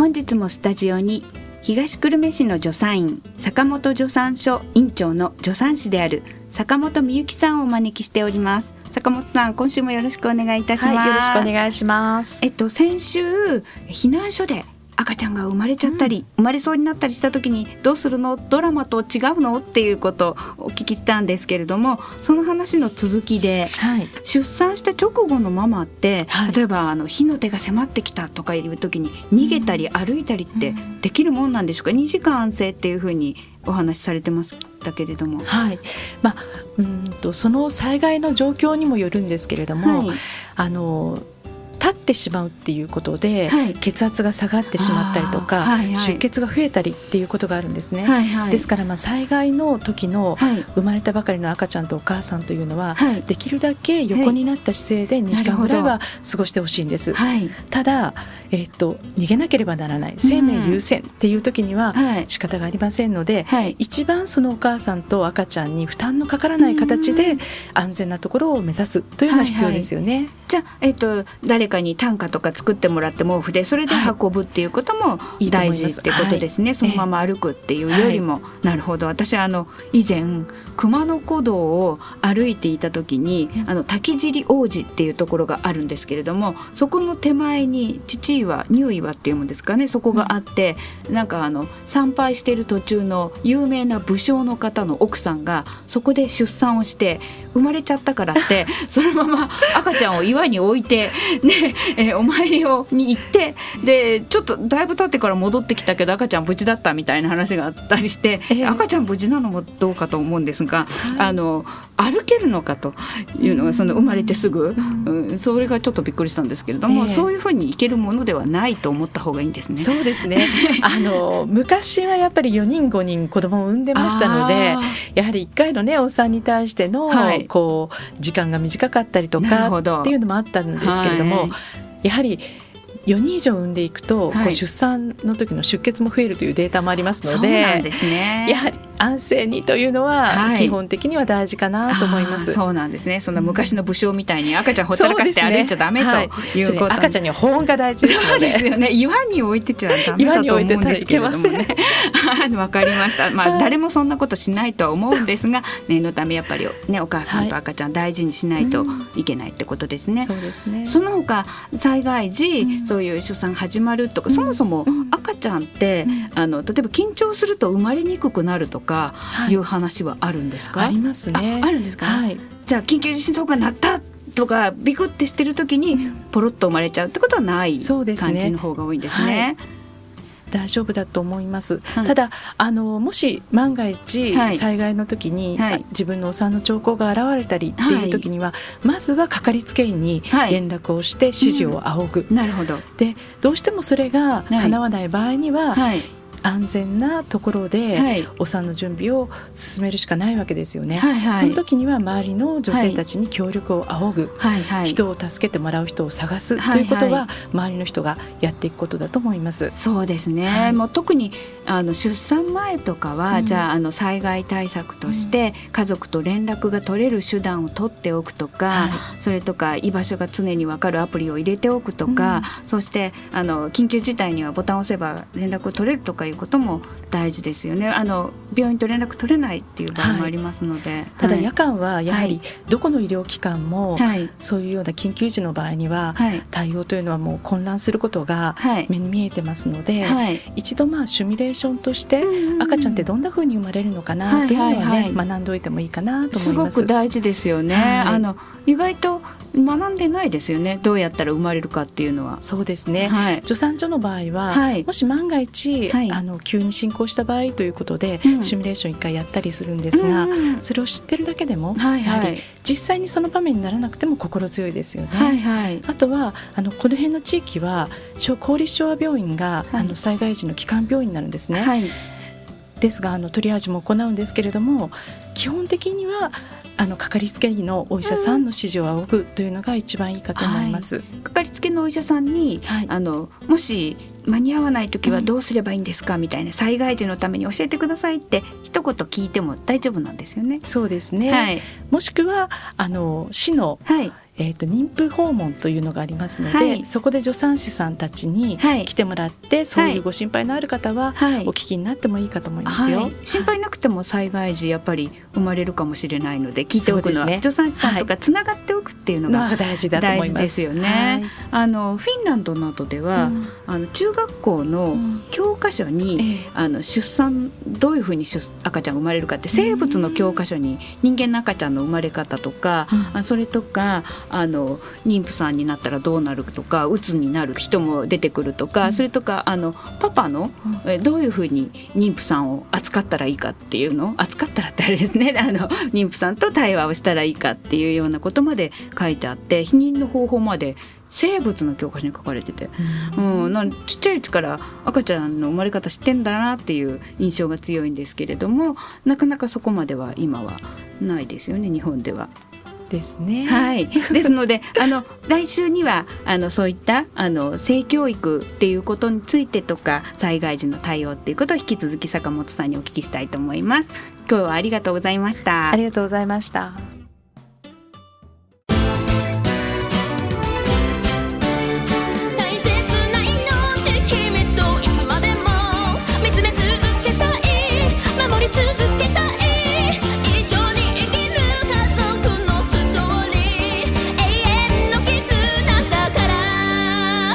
本日もスタジオに東久留米市の助産院坂本助産所院長の助産師である坂本美幸さんをお招きしております。坂本さん今週もよろしくお願いいたします、はい、よろしくお願いします。えっと先週避難所で赤ちゃんが生まれちゃったり、うん、生まれそうになったりした時にどうするの？ドラマと違うの？っていうことをお聞きしたんですけれどもその話の続きで、はい、出産した直後のママって、はい、例えばあの火の手が迫ってきたとかいう時に逃げたり歩いたりってできるもんなんでしょうか、うん、2時間安静っていうふうにお話しされてますだけれど。も、はい。まあ、うんとその災害の状況にもよるんですけれども、はい、あの立ってしまうっていうことで、はい、血圧が下がってしまったりとか、はいはい、出血が増えたりっていうことがあるんですね。はいはい、ですからまあ災害の時の生まれたばかりの赤ちゃんとお母さんというのは、はい、できるだけ横になった姿勢で2時間ぐらいは過ごしてほしいんです。ただ、えー、っと逃げなければならない。生命優先っていう時には仕方がありませんので、一番そのお母さんと赤ちゃんに負担のかからない形で安全なところを目指すというのが必要ですよね。はいはい、じゃあ、えー、っと誰かに担架とか作ってもらって毛布でそれで運ぶっていうことも大事ってことですね、はい、そのまま歩くっていうよりも、なるほど。私あの以前熊野古道を歩いていた時にあの滝尻王子っていうところがあるんですけれどもそこの手前に父岩乳岩っていうもんですかね。そこがあって、うん、なんかあの参拝している途中の有名な武将の方の奥さんがそこで出産をして生まれちゃったからって そのまま赤ちゃんを岩に置いてねえー、お参りをに行ってでちょっとだいぶ経ってから戻ってきたけど赤ちゃん無事だったみたいな話があったりして、えー、赤ちゃん無事なのもどうかと思うんですが、はい、あの歩けるのかというのがその生まれてすぐ、うん、それがちょっとびっくりしたんですけれども、えー、そういうふうにいけるものではないと思った方がいいんですね。そうですね。あの昔はやっぱり4人5人子供を産んでましたのでやはり1回のねお産に対しての、はい、こう時間が短かったりとかっていうのもあったんですけれども。はい。やはり4人以上産んでいくと、はい、出産の時の出血も増えるというデータもありますので、ね、やはり安静にというのは基本的には大事かなと思います。はい、そうなんですね。そんな昔の武将みたいに赤ちゃんほったらかして歩いちゃダメ、ね、とい。うこと、赤ちゃんには保温が大事ですそうですよね。岩に置いてちゃダメだと思うんですけれどもね。わかりました。まあ誰もそんなことしないとは思うんですが、念のためやっぱりねお母さんと赤ちゃん大事にしないといけないってことですね。そうですね。その他災害時、うん、そういう出産始まるとか、うん、そもそも赤ちゃんって、うん、あの例えば緊張すると生まれにくくなるとかい。う話はあるんですか、ありますね。あるんですか、はい、じゃあ緊急地震速報が鳴ったとかビクってしてる時にポロッと生まれちゃうってことはない感じの方が多いんですね。大丈夫だと思います、はい、ただあのもし万が一、災害の時に、はい、自分のお産の兆候が現れたりっていう時には、まずはかかりつけ医に連絡をして指示を仰ぐ、うん、なるほど。でどうしてもそれが叶わない場合には、安全なところでお産の準備を進めるしかないわけですよね。はいはい、その時には周りの女性たちに協力を仰ぐ、はいはい、人を助けてもらう人を探すということは周りの人がやっていくことだと思います。そうですね。はい、もう特にあの出産前とかは、うん、じゃああの災害対策として家族と連絡が取れる手段を取っておくとか、はい、それとか居場所が常に分かるアプリを入れておくとか、うん、そしてあの緊急事態にはボタンを押せば連絡を取れるとかいうことも大事ですよね。あの病院と連絡取れないっていう場合もありますので、はい、ただ夜間はやはりどこの医療機関も、そういうような緊急時の場合には、対応というのはもう混乱することが目に見えてますので、一度まあシミュレーションとして赤ちゃんってどんなふうに生まれるのかなというのはね、学んでおいてもいいかなと思います。すごく大事ですよね。あの意外と学んでないですよね。どうやったら生まれるかっていうのは。そうですね、はい、助産所の場合は、はい、もし万が一、はい、あの急に進行した場合ということで、うん、シミュレーション一回やったりするんですが、うん、それを知ってるだけでも、はいはい、やはり実際にその場面にならなくても心強いですよね。はいはい、あとはあのこの辺の地域は公立昭和病院が、あの災害時の基幹病院になるんですね。ですがあのトリアージも行うんですけれども基本的にはあのかかりつけ医のお医者さんの指示を仰ぐというのが一番いいかと思います。はい、かかりつけのお医者さんに、はい、あのもし間に合わない時はどうすればいいんですか、みたいな災害時のために教えてくださいって一言聞いても大丈夫なんですよね。そうですね。はい、もしくはあの市の、はいえーと、妊婦訪問というのがありますので、はい、そこで助産師さんたちに来てもらって、はい、そういうご心配のある方は、お聞きになってもいいかと思いますよ、はい、心配なくても災害時やっぱり生まれるかもしれないので聞いておくのは、ね、助産師さんとかつながっておくっていうのが大事だと思います。よね。あのフィンランドなどでは、うん、あの中学校の教科書に、うん、あの出産どういうふうに赤ちゃんが生まれるかって生物の教科書に人間の赤ちゃんの生まれ方とか、うん、それとかあの妊婦さんになったらどうなるとかうつになる人も出てくるとか、うん、それとかあのパパの、えどういうふうに妊婦さんを扱ったらいいかっていうの？扱ったらってあれですね。あの妊婦さんと対話をしたらいいかっていうようなことまで書いてあって避妊の方法まで生物の教科書に書かれてて、うん、うん、なんちっちゃいうちから赤ちゃんの生まれ方知ってんだなっていう印象が強いんですけれどもなかなかそこまでは今はないですよね日本では。ですね。はい。ですので、あの来週にはあのそういったあの性教育っていうことについてとか災害時の対応っていうことを引き続き坂本さんにお聞きしたいと思います。今日はありがとうございました。ありがとうございました。